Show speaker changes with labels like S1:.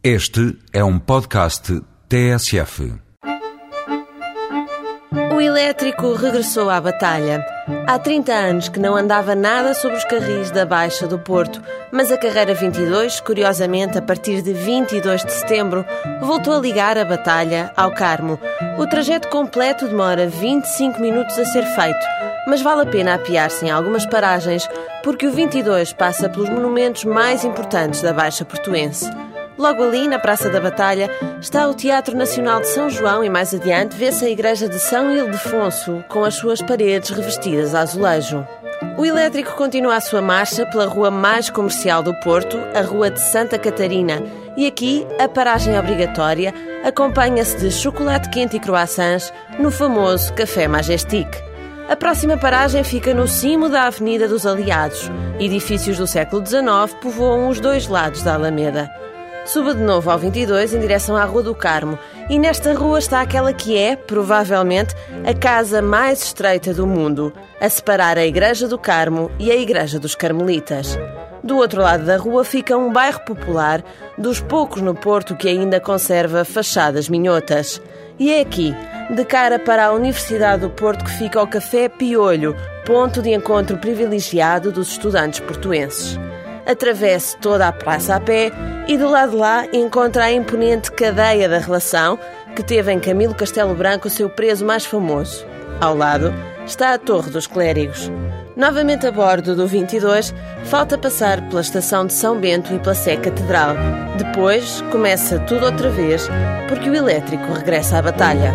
S1: Este é um podcast TSF.
S2: O elétrico regressou à batalha. Há 30 anos que não andava nada sobre os carris da Baixa do Porto, mas a carreira 22, curiosamente a partir de 22 de setembro, voltou a ligar a batalha ao Carmo. O trajeto completo demora 25 minutos a ser feito, mas vale a pena apiar-se em algumas paragens, porque o 22 passa pelos monumentos mais importantes da Baixa Portuense. Logo ali, na Praça da Batalha, está o Teatro Nacional de São João e mais adiante vê-se a Igreja de São Ildefonso, com as suas paredes revestidas a azulejo. O elétrico continua a sua marcha pela rua mais comercial do Porto, a Rua de Santa Catarina, e aqui a paragem obrigatória acompanha-se de chocolate quente e croissants no famoso Café Majestic. A próxima paragem fica no cimo da Avenida dos Aliados. Edifícios do século XIX povoam os dois lados da Alameda. Suba de novo ao 22 em direção à Rua do Carmo e nesta rua está aquela que é, provavelmente, a casa mais estreita do mundo, a separar a Igreja do Carmo e a Igreja dos Carmelitas. Do outro lado da rua fica um bairro popular, dos poucos no Porto que ainda conserva fachadas minhotas. E é aqui, de cara para a Universidade do Porto, que fica o Café Piolho, ponto de encontro privilegiado dos estudantes portuenses atravessa toda a praça a pé e do lado de lá encontra a imponente cadeia da relação que teve em Camilo Castelo Branco o seu preso mais famoso. Ao lado está a Torre dos Clérigos. Novamente a bordo do 22, falta passar pela estação de São Bento e pela Sé Catedral. Depois começa tudo outra vez, porque o elétrico regressa à batalha.